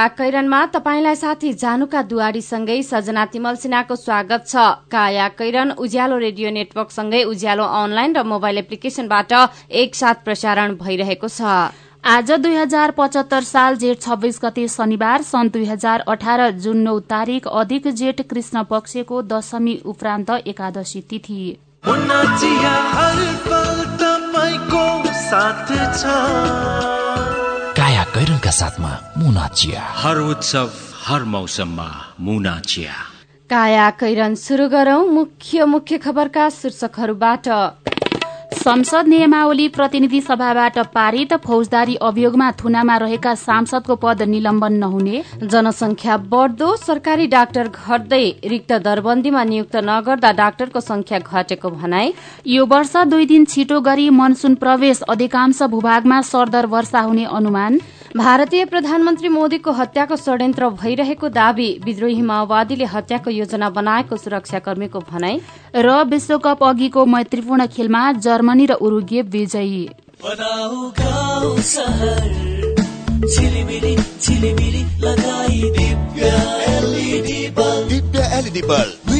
काया कैरनमा तपाईँलाई साथी जानुका दुवारीसँगै सजना तिमल सिन्हाको स्वागत छ। काया कैरन उज्यालो रेडियो नेटवर्कसँगै उज्यालो अनलाइन र मोबाइल एप्लिकेशनबाट एकसाथ प्रसारण भइरहेको छ। आज दुई हजार पचहत्तर साल जेठ छब्बीस गते शनिबार सन् दुई हजार अठार जुन नौ तारीक अधिक जेठ कृष्ण पक्षको दशमी उपरान्त एकादशी तिथि। काया कैरनका साथमा मुना चिया। हर उत्सव हर मौसममा मुना चिया। काया कैरन शुरू गरौं मुख्य मुख्य खबरका शीर्षकहरूबाट। संसद नियमावली प्रतिनिधि सभाबाट पारित फौजदारी अभियोगमा थुनामा रहेका सांसदको पद निलम्बन नहुने। जनसंख्या बढ्दो सरकारी डाक्टर घट्दै रिक्त दरबन्दीमा नियुक्त नगर्दा डाक्टरको संख्या घटेको भनाई। यो वर्ष दुई दिन छिटो गरी मनसून प्रवेश अधिकांश भूभागमा सरदर वर्षा हुने अनुमान। भारतीय प्रधानमन्त्री मोदीको हत्याको षड्यन्त्र भइरहेको दावी विद्रोही माओवादीले हत्याको योजना बनाएको सुरक्षाकर्मीको भनाई र विश्वकप अघिको मैत्रीपूर्ण खेलमा जर्मनी र उरुगे विजयी। Divya LED bulb.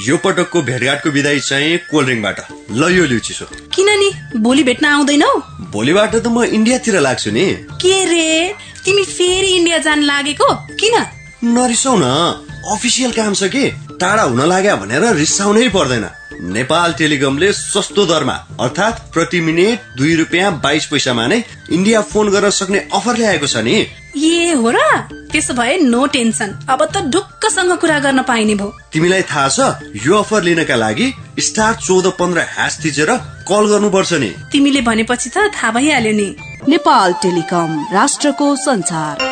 यो पटकको भेटघाटको विदाई चाहिँ कोल्ड ड्रिङ्कबाट। ल यो लिउ चिसो। किन नि भोलि भेट्न आउँदैनौ? भोलिबाट त म इन्डियातिर लाग्छु नि। के रे? तिमी फेरि इन्डिया जान लागेको? किन? नरिसाउ न अफिसियल काम छ कि? टाढा हुन लाग्यो भनेर रिसाउनै पर्दैन। नेपाल टेलिकमले सस्तो दरमा अर्थात् प्रति मिनट दुई रुपियाँ बाइस पैसामा नै इन्डिया फोन गर्न सक्ने अफर ल्याएको छ नि। ए हो र? त्यसो भए नो टेन्सन अब त ढुक्कसँग कुरा गर्न पाइने भयो। तिमीलाई थाहा छ यो अफर लिनका लागि स्टार चौध पन्ध्र ह्यास थिचेर कल गर्नुपर्छ नि। तिमीले भनेपछि त थाहा भइहाल्यो नि। नेपाल टेलिकम राष्ट्रको संचार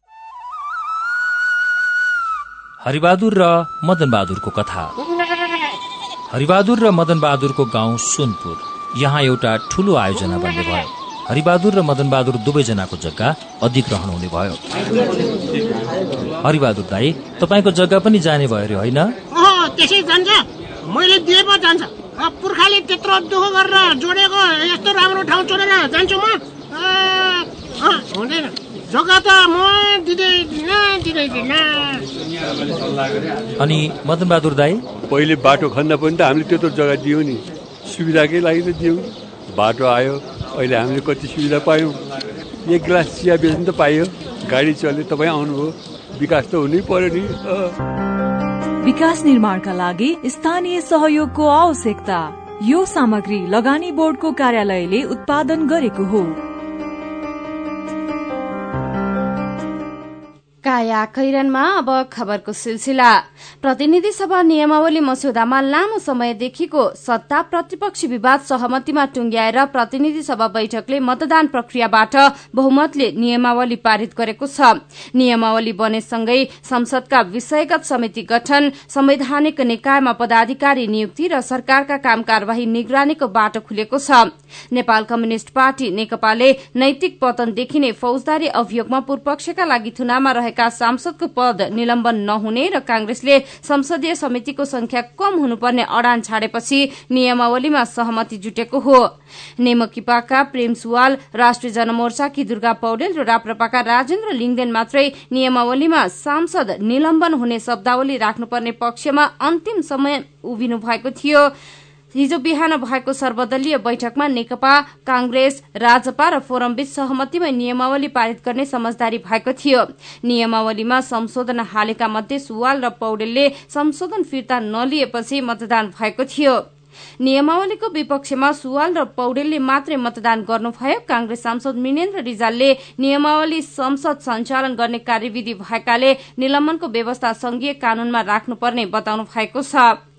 हरिबहादुर र मदन बहादुरको कथा। हरिबहादुर र मदन बहादुरको गाउँ सोनपुर। यहाँ एउटा ठूलो आयोजना बन्ने भयो। हरिबहादुर र मदन बहादुर दुवैजनाको जग्गा अधिग्रहण हुने भयो। हरिबहादुर दाई तपाईँको जग्गा पनि जाने भयो अरे होइन? पुर्खाले त्यत्रो दुःख गरेर जोडेको यस्तो राम्रो ठाउँ छोडेर जान्छु म। हुँदैन। जग्गा त म दिँदै दिँदैन अनि मदन बहादुर दाई? पहिले बाटो खन्दा पनि त हामीले त्यत्रो जग्गा दियौँ नि। सुविधाकै लागि त दियौँ। बाटो आयो अहिले हामीले कति सुविधा पायौँ। एक गिलास चिया बेच्नु त पाइयो। गाडी चल्यो तपाईँ आउनुभयो। विकास त हुनै पर्यो नि। विकास निर्माणका लागि स्थानीय सहयोगको आवश्यकता। यो सामग्री लगानी बोर्डको कार्यालयले उत्पादन गरेको हो। काया कैरनमा अब खबरको सिलसिला। प्रतिनिधि सभा नियमावली मस्यौदामा लामो समयदेखिको सत्ता प्रतिपक्षी विवाद सहमतिमा टुंग्याएर प्रतिनिधि सभा बैठकले मतदान प्रक्रियाबाट बहुमतले नियमावली पारित गरेको छ। नियमावली बनेसँगै संसदका विषयगत समिति गठन संवैधानिक निकायमा पदाधिकारी नियुक्ति र सरकारका काम कार्यवाही निगरानीको बाटो खुलेको छ। नेपाल कम्युनिष्ट पार्टी नेकपाले नैतिक पतन देखिने फौजदारी अभियोगमा पूर्वपक्षका लागि थुनामा रहेका रहेका सांसदको पद निलम्बन नहुने र कांग्रेसले संसदीय समितिको संख्या कम हुनुपर्ने अडान छाडेपछि नियमावलीमा सहमति जुटेको हो। नेमकिपाका प्रेम सुवाल राष्ट्रिय जनमोर्चाकी दुर्गा पौडेल र राप्रपाका राजेन्द्र लिङदेन मात्रै नियमावलीमा सांसद निलम्बन हुने शब्दावली राख्नुपर्ने पक्षमा अन्तिम समय उभिनु भएको थियो। हिजो बिहान भएको सर्वदलीय बैठकमा नेकपा कांग्रेस राजपा र फोरमबीच सहमतिमा नियमावली पारित गर्ने समझदारी भएको थियो। नियमावलीमा संशोधन हालेका मध्ये सुवाल र पौडेलले संशोधन फिर्ता नलिएपछि मतदान भएको थियो। नियमावलीको विपक्षमा सुवाल र पौडेलले मात्रै मतदान गर्नुभयो। कांग्रेस सांसद मिनेन्द्र रिजालले नियमावली संसद सञ्चालन गर्ने कार्यविधि भएकाले निलम्बनको व्यवस्था संघीय कानूनमा राख्नुपर्ने बताउनु भएको छ।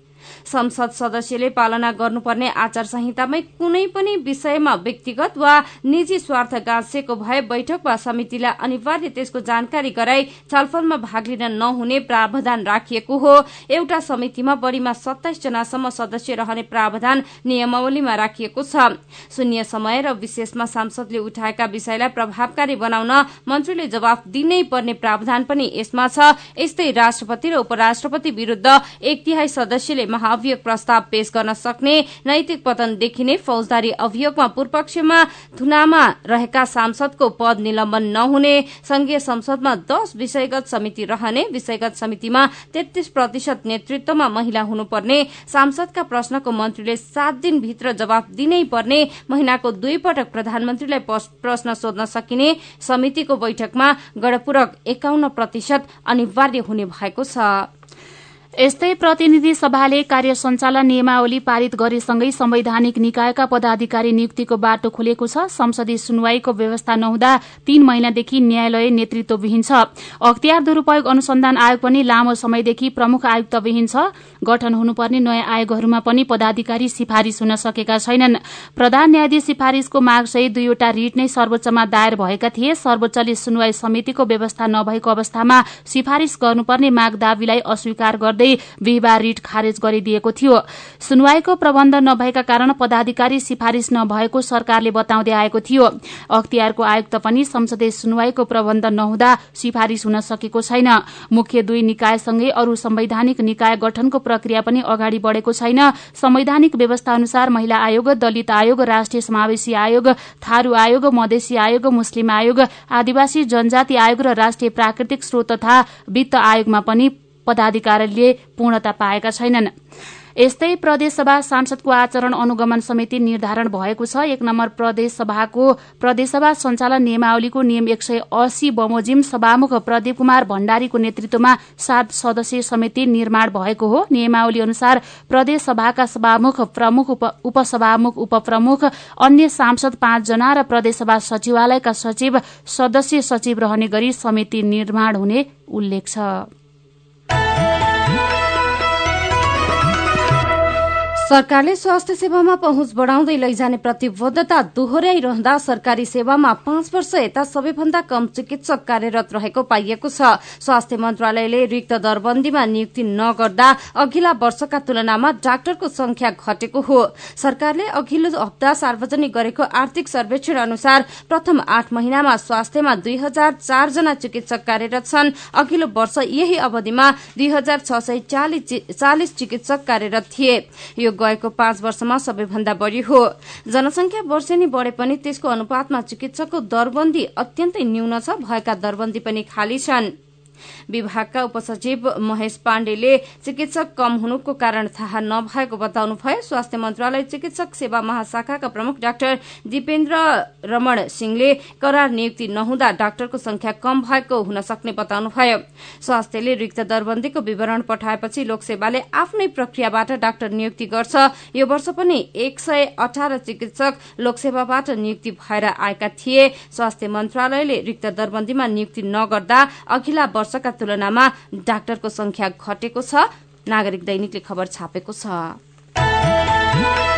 संसद सदस्यले पालना गर्नुपर्ने आचार संहितामै कुनै पनि विषयमा व्यक्तिगत वा निजी स्वार्थ गाँसिएको भए बैठक वा समितिलाई अनिवार्य त्यसको जानकारी गराई छलफलमा भाग लिन नहुने प्रावधान राखिएको हो। एउटा समितिमा बढ़ीमा सत्ताइस जनासम्म सदस्य रहने प्रावधान नियमावलीमा राखिएको छ। शून्य समय र विशेषमा सांसदले उठाएका विषयलाई प्रभावकारी बनाउन मन्त्रीले जवाफ दिनै पर्ने प्रावधान पनि यसमा छ। यस्तै राष्ट्रपति र उपराष्ट्रपति विरूद्ध एक तिहाई सदस्यले महाभियोग प्रस्ताव पेश गर्न सक्ने नैतिक पतन देखिने फौजदारी अभियोगमा पूर्वपक्षमा थुनामा रहेका सांसदको पद निलम्बन नहुने संघीय संसदमा दश विषयगत समिति रहने विषयगत समितिमा तेत्तीस प्रतिशत नेतृत्वमा महिला हुनुपर्ने सांसदका प्रश्नको मन्त्रीले सात दिनभित्र जवाफ दिनै पर्ने महिनाको दुई पटक प्रधानमन्त्रीलाई प्रश्न सोध्न सकिने समितिको बैठकमा गणपूरक एकाउन्न प्रतिशत अनिवार्य हुने भएको छ। यस्तै प्रतिनिधि सभाले कार्य सञ्चालन नियमावली पारित गरेसँगै संवैधानिक निकायका पदाधिकारी नियुक्तिको बाटो खोलेको छ। संसदीय सुनवाईको व्यवस्था नहुँदा तीन महिनादेखि न्यायालय नेतृत्वविहीन छ। अख्तियार दुरूपयोग अनुसन्धान आयोग पनि लामो समयदेखि प्रमुख आयुक्तविहीन छ। गठन हुनुपर्ने नयाँ आयोगहरूमा पनि पदाधिकारी सिफारिश हुन सकेका छैनन्। प्रधान न्यायाधीश सिफारिशको मागसहित दुईवटा रिट नै सर्वोच्चमा दायर भएका थिए। सर्वोच्चले सुनवाई समितिको व्यवस्था नभएको अवस्थामा सिफारिश गर्नुपर्ने माग दावीलाई अस्वीकार गर्दै गर्दै बिहिबार रिट खारेज गरिदिएको थियो। सुनवाईको प्रबन्ध नभएका कारण पदाधिकारी सिफारिश नभएको सरकारले बताउँदै आएको थियो। अख्तियारको आयुक्त पनि संसदीय सुनवाईको प्रबन्ध नहुँदा सिफारिश हुन सकेको छैन। मुख्य दुई निकायसँगै अरू संवैधानिक निकाय गठनको प्रक्रिया पनि अगाडि बढेको छैन। संवैधानिक व्यवस्था अनुसार महिला आयोग दलित आयोग राष्ट्रिय समावेशी आयोग थारू आयोग मधेसी आयोग मुस्लिम आयोग आदिवासी जनजाति आयोग र राष्ट्रिय प्राकृतिक स्रोत तथा वित्त आयोगमा पनि पदाधिकारीले पूर्णता पाएका छैनन्। यस्तै प्रदेशसभा सांसदको आचरण अनुगमन समिति निर्धारण भएको छ। एक नम्बर प्रदेशसभाको प्रदेशसभा सञ्चालन नियमावलीको नियम एक सय अस्सी बमोजिम सभामुख प्रदीप कुमार भण्डारीको नेतृत्वमा सात सदस्यीय समिति निर्माण भएको हो। नियमावली अनुसार प्रदेशसभाका सभामुख प्रमुख उपसभामुख उपप्रमुख अन्य सांसद पाँचजना र प्रदेशसभा सचिवालयका सचिव सदस्य सचिव रहने गरी समिति निर्माण हुने उल्लेख छ। सरकारले स्वास्थ्य सेवामा पहुँच बढ़ाउँदै लैजाने प्रतिबद्धता दोहोर्याइरहँदा सरकारी सेवामा पाँच वर्ष यता सबैभन्दा कम चिकित्सक कार्यरत रहेको पाइएको छ। स्वास्थ्य मन्त्रालयले रिक्त दरबन्दीमा नियुक्ति नगर्दा अघिल्ला वर्षका तुलनामा डाक्टरको संख्या घटेको हो। सरकारले अघिल्लो हप्ता सार्वजनिक गरेको आर्थिक सर्वेक्षण अनुसार प्रथम आठ महिनामा स्वास्थ्यमा दुई हजार चारजना चिकित्सक कार्यरत छन्। अघिल्लो वर्ष यही अवधिमा दुई हजार छ सय चालिस चिकित्सक कार्यरत थिए। गएको पाँच वर्षमा सबैभन्दा बढ़ी हो। जनसंख्या वर्षेनी बढ़े पनि त्यसको अनुपातमा चिकित्सकको दरबन्दी अत्यन्तै न्यून छ भएका दरबन्दी पनि खाली छन्। विभागका उपसचिव महेश पाण्डेले चिकित्सक कम हुनुको कारण थाहा नभएको बताउनुभयो स्वास्थ्य मन्त्रालय चिकित्सक सेवा महाशाखाका प्रमुख डाक्टर दिपेन्द्र रमण सिंहले करार नियुक्ति नहुँदा डाक्टरको संख्या कम भएको हुन सक्ने बताउनुभयो स्वास्थ्यले रिक्त दरबन्दीको विवरण पठाएपछि लोकसेवाले आफ्नै प्रक्रियाबाट डाक्टर नियुक्ति गर्छ। यो वर्ष पनि एक सय अठार चिकित्सक लोकसेवाबाट नियुक्ति भएर आएका थिए। स्वास्थ्य मन्त्रालयले रिक्त दरबन्दीमा नियुक्ति नगर्दा अघिल्ला वर्षका तुलनामा डाक्टरको संख्या घटेको छ। नागरिक दैनिकले खबर छापेको छ।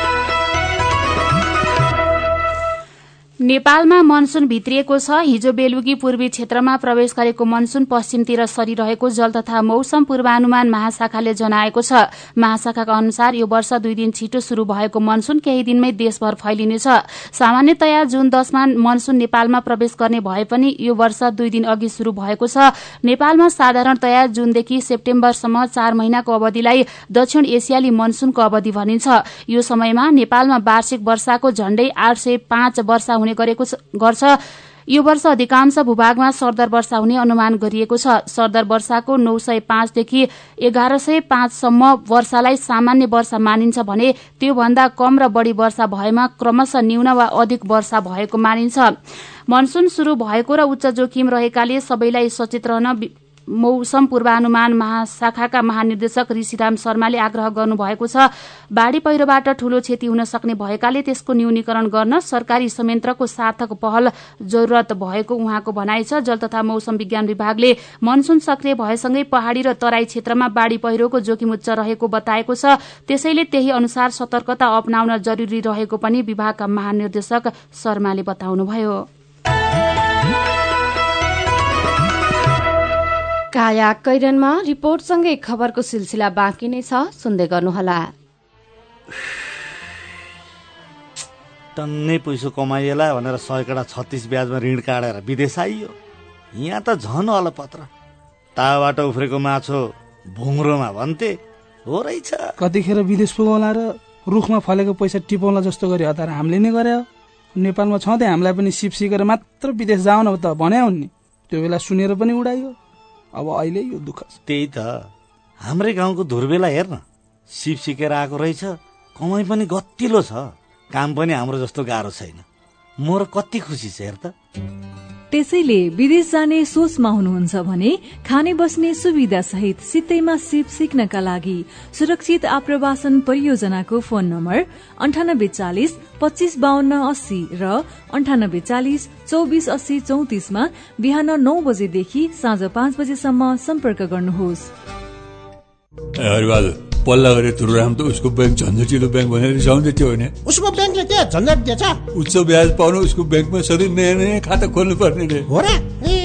नेपालमा मनसून भित्रिएको छ। हिजो बेलुकी पूर्वी क्षेत्रमा प्रवेश गरेको मनसून पश्चिमतिर सरिरहेको जल तथा मौसम पूर्वानुमान महाशाखाले जनाएको छ। महाशाखाका अनुसार यो वर्ष दुई दिन छिटो शुरू भएको मनसून केही दिनमै देशभर फैलिनेछ। सामान्यतया जुन दशमा मनसून नेपालमा प्रवेश गर्ने भए पनि यो वर्ष दुई दिन अघि शुरू भएको छ। नेपालमा साधारणतया जुनदेखि सेप्टेम्बरसम्म चार महिनाको अवधिलाई दक्षिण एसियाली मनसूनको अवधि भनिन्छ। यो समयमा नेपालमा वार्षिक वर्षाको झण्डै आठ सय पाँच वर्षा हुने गरेको गर्छ। यो वर्ष अधिकांश भूभागमा सरदर वर्षा हुने अनुमान गरिएको छ। सरदर वर्षाको नौ सय पाँचदेखि एघार सय पाँचसम्म वर्षालाई सामान्य वर्षा मानिन्छ भने त्योभन्दा कम र बढ़ी वर्षा भएमा क्रमशः न्यून वा अधिक वर्षा भएको मानिन्छ। मनसून शुरू भएको र उच्च जोखिम रहेकाले सबैलाई सचेत रहन मौसम पूर्वानुमान महाशाखाका महानिर्देशक ऋषिराम शर्माले आग्रह गर्नुभएको छ बाढ़ी पहिरोबाट ठूलो क्षति हुन सक्ने भएकाले त्यसको न्यूनीकरण गर्न सरकारी संयन्त्रको सार्थक पहल जरूरत भएको उहाँको भनाइ छ। जल तथा मौसम विज्ञान विभागले मनसून सक्रिय भएसँगै पहाड़ी र तराई क्षेत्रमा बाढ़ी पहिरोको जोखिम उच्च रहेको बताएको छ। त्यसैले त्यही अनुसार सतर्कता अपनाउन जरूरी रहेको पनि विभागका महानिर्देशक शर्माले बताउनुभयो। काया कैरनमा रिपोर्टसँगै खबरको सिलसिला बाँकी नै छ। सुन्दै गर्नुहोला। टन्नै पैसो कमाइएला भनेर सयकडा छत्तिस ब्याजमा ऋण काटेर विदेश आइयो। यहाँ त झन अलपत्र। ताबाट उफ्रेको माछो भुङ्रोमा भन्थे। हो रहेछ। कतिखेर विदेश पुगौला र रुखमा फलेको पैसा टिपाउला जस्तो गरी हतार हामीले नै गरे नेपालमा छँदै हामीलाई पनि सिप सिकेर मात्र विदेश जाऊ न त भने नि। त्यो बेला सुनेर पनि उडाइयो। अब अहिले यो दुःख त्यही त। हाम्रै गाउँको धुर्बेला हेर्न। सिप सिकेर आएको रहेछ। कमाइ पनि गतिलो छ। काम पनि हाम्रो जस्तो गाह्रो छैन। म र कति खुसी छ हेर त। त्यसैले विदेश जाने सोचमा हुनुहुन्छ भने खाने बस्ने सुविधा सहित सित्तैमा सिप सिक्नका लागि सुरक्षित आप्रवासन परियोजनाको फोन नम्बर अन्ठानब्बे चालिस पच्चिस बाहन्न अस्सी र अन्ठानब्बे चालिस चौबिस अस्सी चौतिसमा बिहान नौ बजेदेखि साँझ पाँच बजेसम्म सम्पर्क गर्नुहोस्। पल्ला गरे तुरुराम त उसको ब्याङ्क झन्झटिलो ब्याङ्क भनेर रिसाउँदै थियो भने उसको ब्याङ्कले के झन्झट दिएछ? उच्च ब्याज पाउनु उसको ब्याङ्कमा सधैँ नयाँ नयाँ खाता खोल्नु पर्ने रे। हो र?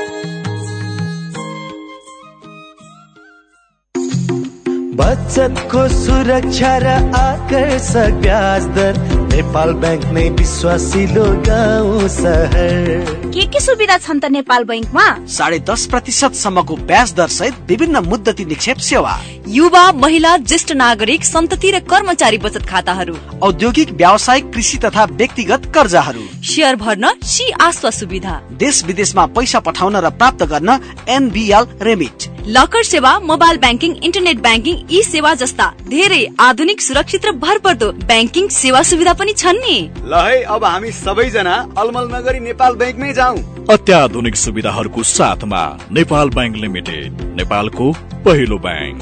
बचतको सुरक्षा र आकर्षक ब्याज दर। नेपाल ब्याङ्क नै विश्वासिलो गाउँ सहर। के के सुविधा छन् त नेपाल बैङ्कमा साढे दस प्रतिशत सम्मको ब्याज दर सहित विभिन्न मुद्दती निक्षेप सेवा। युवा महिला ज्येष्ठ नागरिक सन्तति र कर्मचारी बचत खाताहरू। औद्योगिक व्यावसायिक कृषि तथा व्यक्तिगत कर्जाहरू। सेयर भर्न सी आस्वा सुविधा। देश विदेशमा पैसा पठाउन र प्राप्त गर्न एनबिएल रेमिट। लकर सेवा mobile banking internet banking e सेवा जस्ता धेरै आधुनिक सुरक्षित र भरपर्दो ब्याङ्किङ सेवा सुविधा पनि छन् नि। ल है अब हामी सबैजना अलमल नगरी नेपाल ब्याङ्कमै जाउँ। अत्याधुनिक सुविधाहरूको साथमा नेपाल ब्याङ्क लिमिटेड नेपालको पहिलो ब्याङ्क।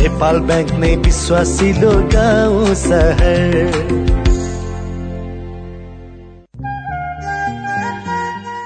नेपाल ब्याङ्क नै विश्वासिलो गाउँ सहर।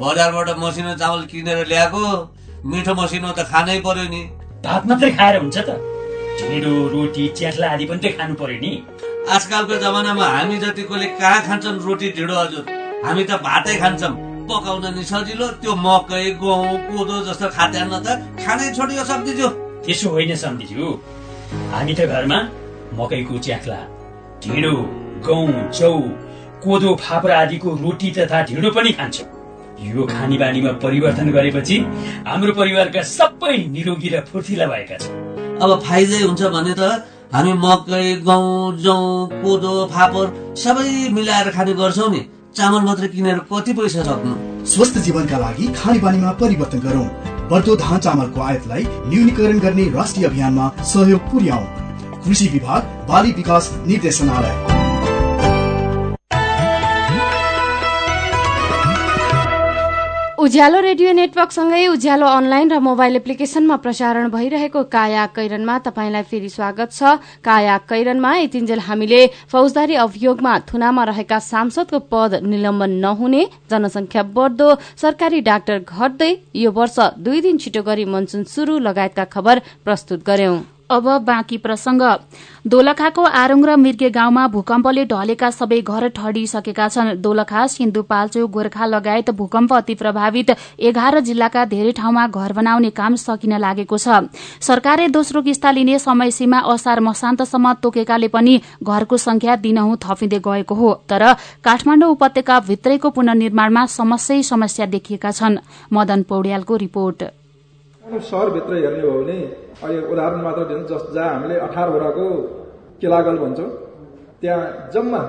बजारबाट मसिनो चामल किनेर ल्याएको मिठो मसिनो त खानै पर्यो नि। भात मात्रै खाएर हुन्छ त। ढिँडो रोटी च्याख्ला आदि पनि त खानु पर्यो नि। आजकलको जमानामा हामी जतिकोले कहाँ खान्छन् रोटी ढिँडो हजुर हामी त भातै खान्छौँ। पकाउन नि सजिलो त्यो मकै गहुँ कोदो जस्तो खाद्यान्न त खानै छोडियो सम्झिज्यू। त्यसो होइन सम्झिज्यू। हामी त घरमा मकैको च्याख्ला ढिँडो गहुँ चौ कोदो फापरा आदिको रोटी तथा ढिँडो पनि खान्छौँ। यो खानी बानीमा परिवर्तन गरेपछि हाम्रो परिवारका सबै निरोगी र फुर्तिला भएका छन्। अब फाइदै हुन्छ भने त हामी मकै गहुँ जौ कोदो फापर सबै मिलाएर खाने गर्छौँ नि। चामल मात्रै किनेर कति पैसा सक्नु? स्वस्थ जीवनका लागि खाने बानीमा परिवर्तन गरौँ। बढ्दो धान चामलको आयातलाई न्यूनीकरण गर्ने राष्ट्रिय अभियानमा सहयोग पुर्याउँ। कृषि विभाग बाली विकास निर्देशनालय। उज्यालो रेडियो नेटवर्कसँगै उज्यालो अनलाइन र मोबाइल एप्लिकेशनमा प्रसारण भइरहेको काया कैरनमा तपाईँलाई फेरि स्वागत छ। काया कैरनमा यतिन्जेल हामीले फौजदारी अभियोगमा थुनामा रहेका सांसदको पद निलम्बन नहुने जनसंख्या बढ्दो सरकारी डाक्टर घट्दै यो वर्ष दुई दिन छिटो गरी मनसुन शुरू लगायतका खबर प्रस्तुत गर्यौं। अब बाँकी प्रसंग। दोलखाको आरुङ र मिर्गे गाउँमा भूकम्पले ढलेका सबै घर ठडिसकेका छन्। दोलखा सिन्धुपाल्चो गोर्खा लगायत भूकम्प अति प्रभावित। एघार जिल्लाका धेरै ठाउँमा घर बनाउने काम सकिन लागेको छ। सरकारले दोस्रो किस्ता लिने समय सीमा असार मसान्तसम्म तोकेकाले पनि घरको संख्या दिनहुँ थपिँदै गएको हो। तर काठमाडौँ उपत्यका भित्रैको पुनर्निर्माणमा समस्या समस्या देखिएका छन्। मदन पौड्यालको रिपोर्ट। अहिले उदाहरण मात्र दिनु जस जहाँ हामीले अठारवटाको किलागल भन्छौँ त्यहाँ जम्मा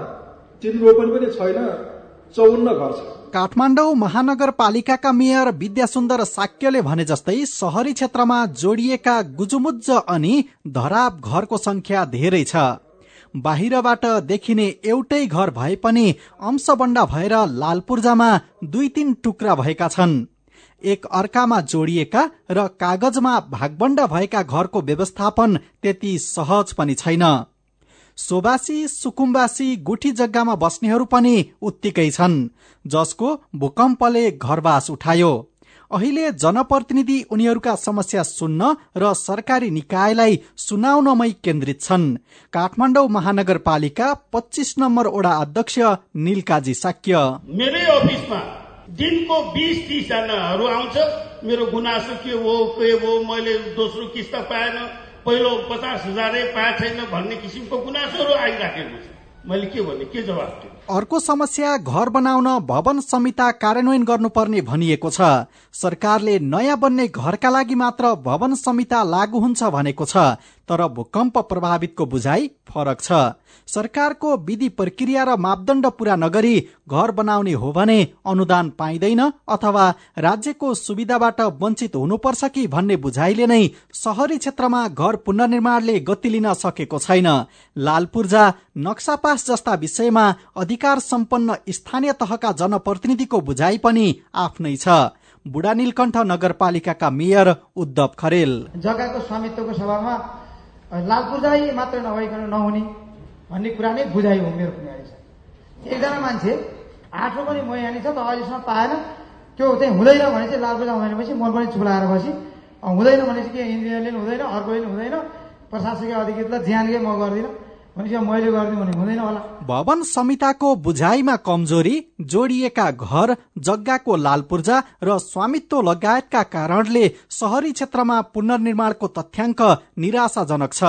तिन रोपनी पनि छैन चौन्न घर छ। काठमाडौँ महानगरपालिकाका मेयर विद्यासुन्दर साक्यले भने जस्तै शहरी क्षेत्रमा जोडिएका गुजुमुज्ज अनि धराब घरको संख्या धेरै छ। बाहिरबाट देखिने एउटै घर भए पनि अंशबण्डा भएर लालपूर्जामा दुई तीन टुक्रा भएका छन्। एक अर्कामा जोडिएका र कागजमा भागबण्डा भएका घरको व्यवस्थापन त्यति सहज पनि छैन। सोबासी सुकुम्बासी गुठी जग्गामा बस्नेहरू पनि उत्तिकै छन् जसको भूकम्पले घरवास उठायो। अहिले जनप्रतिनिधि उनीहरूका समस्या सुन्न र सरकारी निकायलाई सुनाउनमै केन्द्रित छन्। काठमाडौँ महानगरपालिका पच्चिस नम्बर वडा अध्यक्ष निलकाजी साक्य। मेरै अफिसमा दिनको बिस तिसजनाहरू आउँछ। मेरो गुनासो के हो के हो मैले दोस्रो किस्ता पाएन पहिलो पचास हजारै पाएको छैन भन्ने किसिमको गुनासोहरू आइराखेको छ। मैले के भन्ने के जवाब दिउँ? अर्को समस्या घर बनाउन भवन संहिता कार्यान्वयन गर्नुपर्ने भनिएको छ। सरकारले नयाँ बन्ने घरका लागि मात्र भवन संहिता लागू हुन्छ भनेको छ तर भूकम्प प्रभावितको बुझाइ फरक छ। सरकारको विधि प्रक्रिया र मापदण्ड पूरा नगरी घर बनाउने हो भने अनुदान पाइँदैन अथवा राज्यको सुविधाबाट वञ्चित हुनुपर्छ कि भन्ने बुझाइले नै शहरी क्षेत्रमा घर पुनर्निर्माणले गति लिन सकेको छैन। लाल पूर्जा नक्सापास जस्ता विषयमा अधिकार सम्पन्न स्थानीय तहका जनप्रतिनिधिको बुझाइ पनि आफ्नै छ। बुढा नीलकण्ठ नगरपालिकाका मेयर उद्धव खरेल। जग्गाको स्वामित्वको सभामा लाल पूर्जाई मात्र नभइकन नहुने भन्ने कुरा नै बुझाइ हो मेरो एकजना मान्छे आठो पनि मैहानी छ त अहिलेसम्म पाएन। त्यो चाहिँ हुँदैन भने चाहिँ लाल पूजा हुँदैन भनेपछि मन पनि चुलाएर बसी। हुँदैन भनेपछि के इन्जिनियरले हुँदैन अर्कोले हुँदैन। प्रशासकीय अधिकृतलाई ज्यानकै म गर्दिनँ। भनेपछि मैले गरिदिउँ भने हुँदैन होला। भवन संहिताको बुझाइमा कमजोरी जोडिएका घर जग्गाको लाल पूर्जा र स्वामित्व लगायतका कारणले शहरी क्षेत्रमा पुनर्निर्माणको तथ्याङ्क निराशाजनक छ।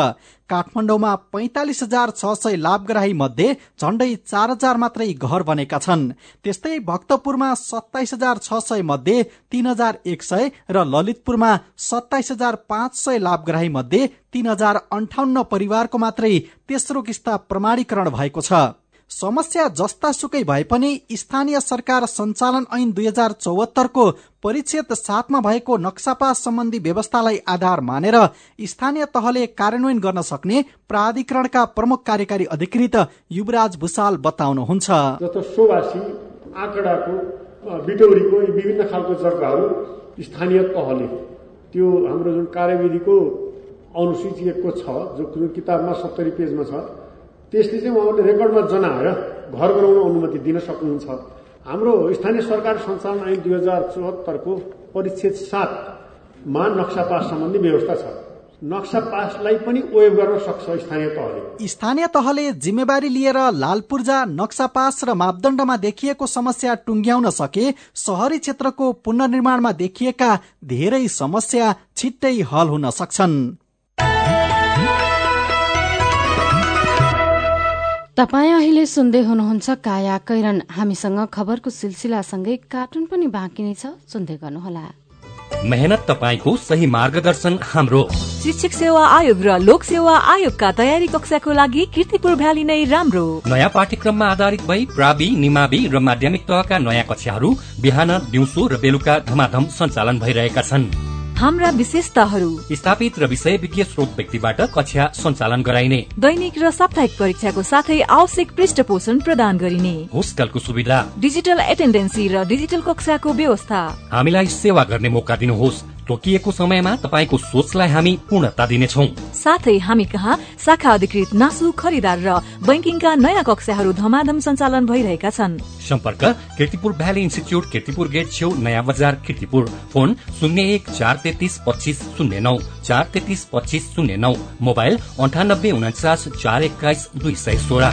काठमाडौँमा पैंतालिस हजार छ सय लाभग्राही मध्ये झण्डै चार हजार मात्रै घर बनेका छन्। त्यस्तै भक्तपुरमा सत्ताइस हजार छ सय मध्ये तीन हजार एक सय र ललितपुरमा सत्ताइस हजार पाँच सय लाभग्राही मध्ये तीन हजार अन्ठाउन्न परिवारको मात्रै तेस्रो किस्ता प्रमाणीकरण भएको छ। समस्या जस्ता सुकै भए पनि स्थानीय सरकार सञ्चालन ऐन दुई हजार चौहत्तरको परिच्छेद सातमा भएको नक्सापा सम्बन्धी व्यवस्थालाई आधार मानेर स्थानीय तहले कार्यान्वयन गर्न सक्ने प्राधिकरणका प्रमुख कार्यकारी अधिकृत युवराज भूषाल बताउनुहुन्छ। बिटौरीको विभिन्न खालको जग्गाहरू स्थानीय तहले त्यो हाम्रो जुन कार्यविधिको अनुसूचिएको छ जो किताबमा सत्तरी पेजमा छ त्यसले चाहिँ उहाँहरूले रेकर्डमा जनाएर घर बनाउन अनुमति दिन सक्नुहुन्छ। हाम्रो स्थानीय सरकार सञ्चालन ऐन दुई हजार चौहत्तरको परिच्छेद सातमा नक्सा पास सम्बन्धी व्यवस्था छ। नक्सा पासलाई पनि वेब गर्न सक्छ स्थानीय तहले। स्थानीय तहले जिम्मेवारी लिएर लाल पूर्जा नक्सा पास र मापदण्डमा देखिएको समस्या टुङ्ग्याउन सके शहरी क्षेत्रको पुनर्निर्माणमा देखिएका धेरै समस्या छिट्टै हल हुन सक्छन्। तपाईँ अहिले सुन्दै हुनुहुन्छ काया कैरन। हामीसँग खबरको सिलसिलासँगै कार्टुन पनि बाँकी नै छ। सुन्दै गर्नुहोला। मेहनत तपाईँको सही मार्गदर्शन हाम्रो। शिक्षक सेवा आयोग र लोक सेवा आयोगका तयारी कक्षाको लागि किर्तिपुर भ्याली नै राम्रो। नयाँ पाठ्यक्रममा आधारित भई प्रावि निमावि र माध्यमिक तहका नयाँ कक्षाहरू बिहान दिउँसो र बेलुका धमाधम सञ्चालन भइरहेका छन्। हाम्रा विशेषताहरू। स्थापित र विषय विज्ञ स्रोत व्यक्तिबाट कक्षा सञ्चालन गराइने। दैनिक र साप्ताहिक परीक्षाको साथै आवश्यक पृष्ठ पोषण प्रदान गरिने। होस्टलको सुविधा। डिजिटल एटेन्डेन्सी र डिजिटल कक्षाको व्यवस्था। हामीलाई सेवा गर्ने मौका दिनुहोस्। तोकिएको समयमा तपाईँको सोचलाई हामी पूर्णता दिनेछौ। साथै हामी कहाँ शाखा अधिकृत नासु खरिदार र बैंकिङका नयाँ कक्षाहरू धमाधम सञ्चालन भइरहेका छन्। सम्पर्क Kirtipur valley institute Kirtipur gate छेउ नयाँ बजार किर्तिपुर। फोन शून्य एक चार तेत्तिस पच्चिस शून्य नौ चार तेत्तिस पच्चिस शून्य नौ। मोबाइल अन्ठानब्बे उन्चास चार एक्काइस दुई सय सोह्र।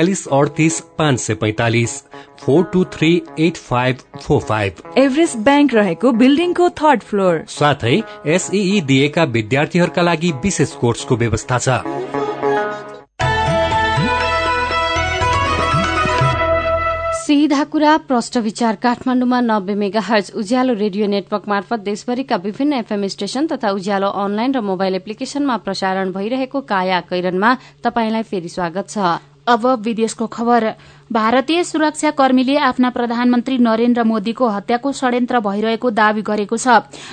बयालिस अडतिस पाँच सय पैतालिस four two three eight five four five Everest bank रहेको बिल्डिङको थर्ड फ्लोर। साथै एसई दिएका विद्यार्थीहरूका लागि विशेष कोर्सको व्यवस्था छ। सीधा कुरा प्रष्ट विचार काठमाडौँमा नब्बे megahertz Ujyaalo radio network मार्फत देशभरिका विभिन्न एफएम स्टेशन तथा उज्यालो अनलाइन र मोबाइल एप्लिकेशनमा प्रसारण भइरहेको काया कैरनमा तपाईंलाई फेरि स्वागत छ। अब विदेशको खबर। भारतीय सुरक्षा कर्मीले आफ्ना प्रधानमन्त्री नरेन्द्र मोदीको हत्याको षड्यन्त्र भइरहेको दावी गरेको छ।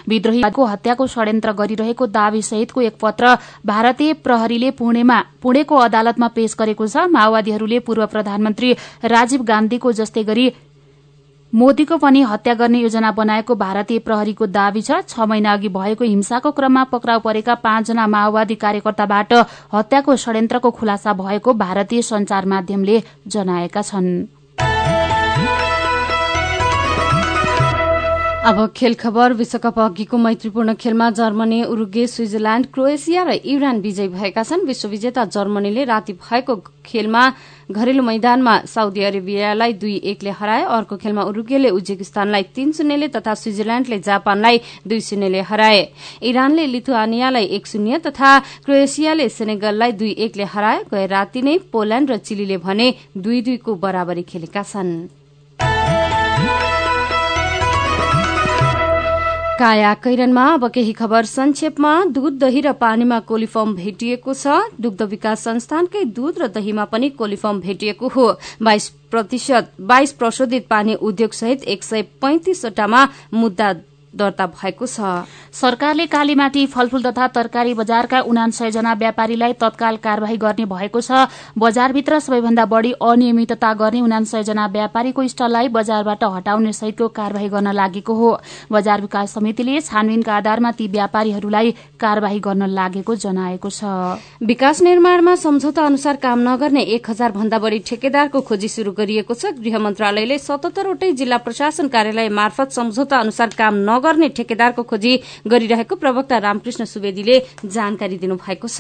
विद्रोहीको हत्याको षड्यन्त्र गरिरहेको दावी सहितको एक पत्र भारतीय प्रहरीले पुणेमा पुणेको अदालतमा पेश गरेको छ। माओवादीहरूले पूर्व प्रधानमन्त्री राजीव गान्धीको जस्तै गरी मोदीको पनि हत्या गर्ने योजना बनाएको भारतीय प्रहरीको दावी छ। छ महिना अघि भएको हिंसाको क्रममा पक्राउ परेका पाँचजना माओवादी कार्यकर्ताबाट हत्याको षड्यन्त्रको खुलासा भएको भारतीय संचार माध्यमले जनाएका छन्। अब खेल खबर विश्वकप अघिको मैत्रीपूर्ण खेलमा जर्मनी उरुगे स्विजरल्याण्ड क्रोएसिया र इरान विजयी भएका छन्। विश्वविजेता जर्मनीले राति भएको खेलमा घरेलु मैदानमा साउदी अरेबियालाई दुई एकले हराए अर्को खेलमा उरुगेले उज्बेकिस्तानलाई तीन शून्यले तथा स्विजरल्याण्डले जापानलाई दुई शून्यले हराए। इरानले लिथुआनियालाई एक शून्य तथा क्रोएसियाले सेनेगललाई दुई एकले हराए गए राति नै पोल्याण्ड र चिलीले भने दुई दुईको बराबरी खेलेका छन्। काया कैरनमा अब केही खबर संक्षेपमा दूध दही र पानीमा कोलिफर्म भेटिएको छ। दुग्ध विकास संस्थानकै दूध र दहीमा पनि कोलिफर्म भेटिएको हो। बाइस प्रतिशत बाइस प्रशोधित पानी उद्योग सहित एक सय पैंतिसवटामा मुद्दा दर्ता भएको छ। सरकारले कालीमाटी फलफूल तथा तरकारी बजारका उनासय जना व्यापारीलाई तत्काल कार्यवाही गर्ने भएको छ। बजारभित्र सबैभन्दा बढ़ी अनियमितता गर्ने उनासय जना व्यापारीको स्टललाई बजारबाट हटाउने सहितको कार्यवाही गर्न लागेको हो। बजार विकास समितिले छानबिनका आधारमा ती व्यापारीहरूलाई कार्यवाही गर्न लागेको जनाएको छ। विकास निर्माणमा सम्झौता अनुसार काम नगर्ने एक हजार भन्दा बढ़ी ठेकेदारको खोजी शुरू गरिएको छ। गृह मन्त्रालयले सतहत्तरवटै जिल्ला प्रशासन कार्यालय मार्फत सम्झौता अनुसार काम नगर्ने ठेकेदारको खोजी गरिरहेको प्रवक्ता रामकृष्ण सुवेदीले जानकारी दिनुभएको छ।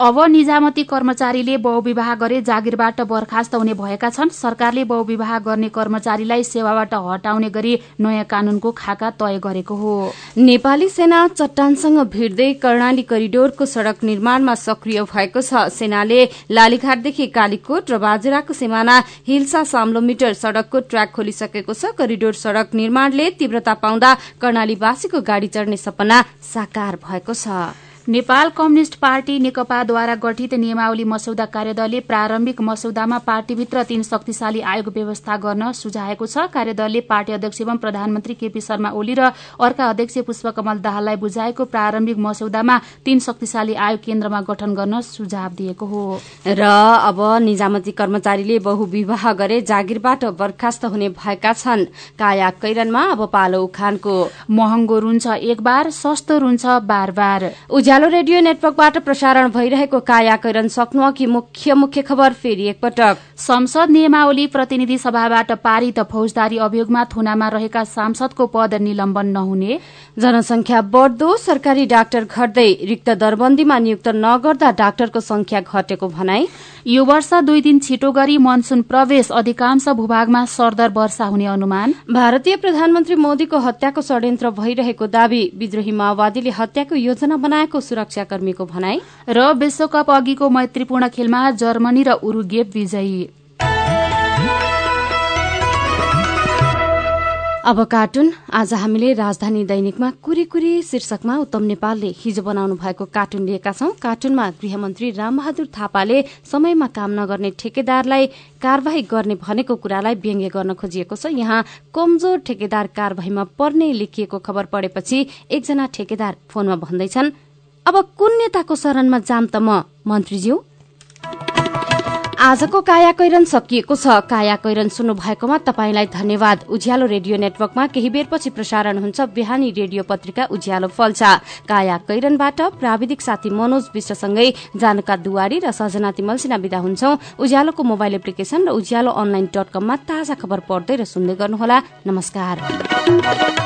अब निजामती कर्मचारीले बहुविवाह गरे जागिरबाट बर्खास्त हुने भएका छन्। सरकारले बहुविवाह गर्ने कर्मचारीलाई सेवाबाट हटाउने गरी नयाँ कानूनको खाका तय गरेको हो। नेपाली सेना चट्टानसँग भिड्दै कर्णाली करिडोरको सड़क निर्माणमा सक्रिय भएको छ। सेनाले लालीघाटदेखि कालीकोट र बाजुराको सिमाना हिल्सा साम्लोमिटर सड़कको ट्र्याक खोलिसकेको छ। करिडोर सड़क निर्माणले तीव्रता पाउँदा कर्णालीवासीको गाड़ी चढ़ने सपना साकार भएको छ। नेपाल कम्युनिष्ट पार्टी नेकपाद्वारा गठित नियमावली मस्यौदा कार्यदलले प्रारम्भिक मस्यौदामा पार्टीभित्र तीन शक्तिशाली आयोग व्यवस्था गर्न सुझाएको छ। कार्यदलले पार्टी अध्यक्ष एवं प्रधानमन्त्री केपी शर्मा ओली र अर्का अध्यक्ष पुष्पकमल दाहाललाई बुझाएको प्रारम्भिक मस्यौदामा तीन शक्तिशाली आयोग केन्द्रमा गठन गर्न सुझाव दिएको हो। र अब निजामती कर्मचारीले बहुविवाह गरे जागिरबाट बर्खास्त हुने भएका छन्। काया कैरनमा अब पालो उखानको। महँगो रुन्छ एक बार सस्तो रुन्छ बार बार। उज्यालो रेडियो नेटवर्कबाट प्रसारण भइरहेको कायाकरण सक्नु अघि मुख्य मुख्य खबर फेरि एकपटक। संसद नियमावली प्रतिनिधि सभाबाट पारित फौजदारी अभियोगमा थुनामा रहेका सांसदको पद निलम्बन नहुने। जनसंख्या बढ्दो सरकारी डाक्टर घट्दै रिक्त दरबन्दीमा नियुक्त नगर्दा डाक्टरको संख्या घटेको भनाई। यो वर्ष दुई दिन छिटो गरी मनसून प्रवेश अधिकांश भूभागमा सरदर वर्षा हुने अनुमान। भारतीय प्रधानमन्त्री मोदीको हत्याको षड्यन्त्र भइरहेको दावी विद्रोही माओवादीले हत्याको योजना बनाएको सुरक्षाकर्मीको भनाई र विश्वकप अघिको मैत्रीपूर्ण खेलमा जर्मनी र उरुगे विजयी। अब कार्टुन। आज हामीले राजधानी दैनिकमा कुरी कुरी शीर्षकमा उत्तम नेपालले हिजो बनाउनु भएको कार्टुन लिएका छौं। कार्टुनमा गृहमन्त्री रामबहादुर थापाले समयमा काम नगर्ने ठेकेदारलाई कार्यवाही गर्ने भनेको कुरालाई व्यङ्ग्य गर्न खोजिएको छ। यहाँ कमजोर ठेकेदार कार्यवाहीमा पर्ने लेखिएको खबर पढेपछि एकजना ठेकेदार फोनमा भन्दैछन् अब कुन नेताको शरणमा जाम त म मन्त्रीज्यू। आजको काया कैरन सकिएको छ। काया कैरन सुन्नु भएकोमा तपाईँलाई धन्यवाद। उज्यालो रेडियो नेटवर्कमा केही बेरपछि प्रसारण हुन्छ। बिहानी रेडियो पत्रिका उज्यालो फल्छ। काया कैरनबाट प्राविधिक साथी मनोज विश्वसँगै जानका दुवारी र सजना तिमल सिना विदा हुन्छौ। उज्यालोको मोबाइल एप्लिकेशन र उज्यालो अनलाइन डट कममा ताजा खबर पढ्दै र सुन्दै गर्नुहोला। नमस्कार।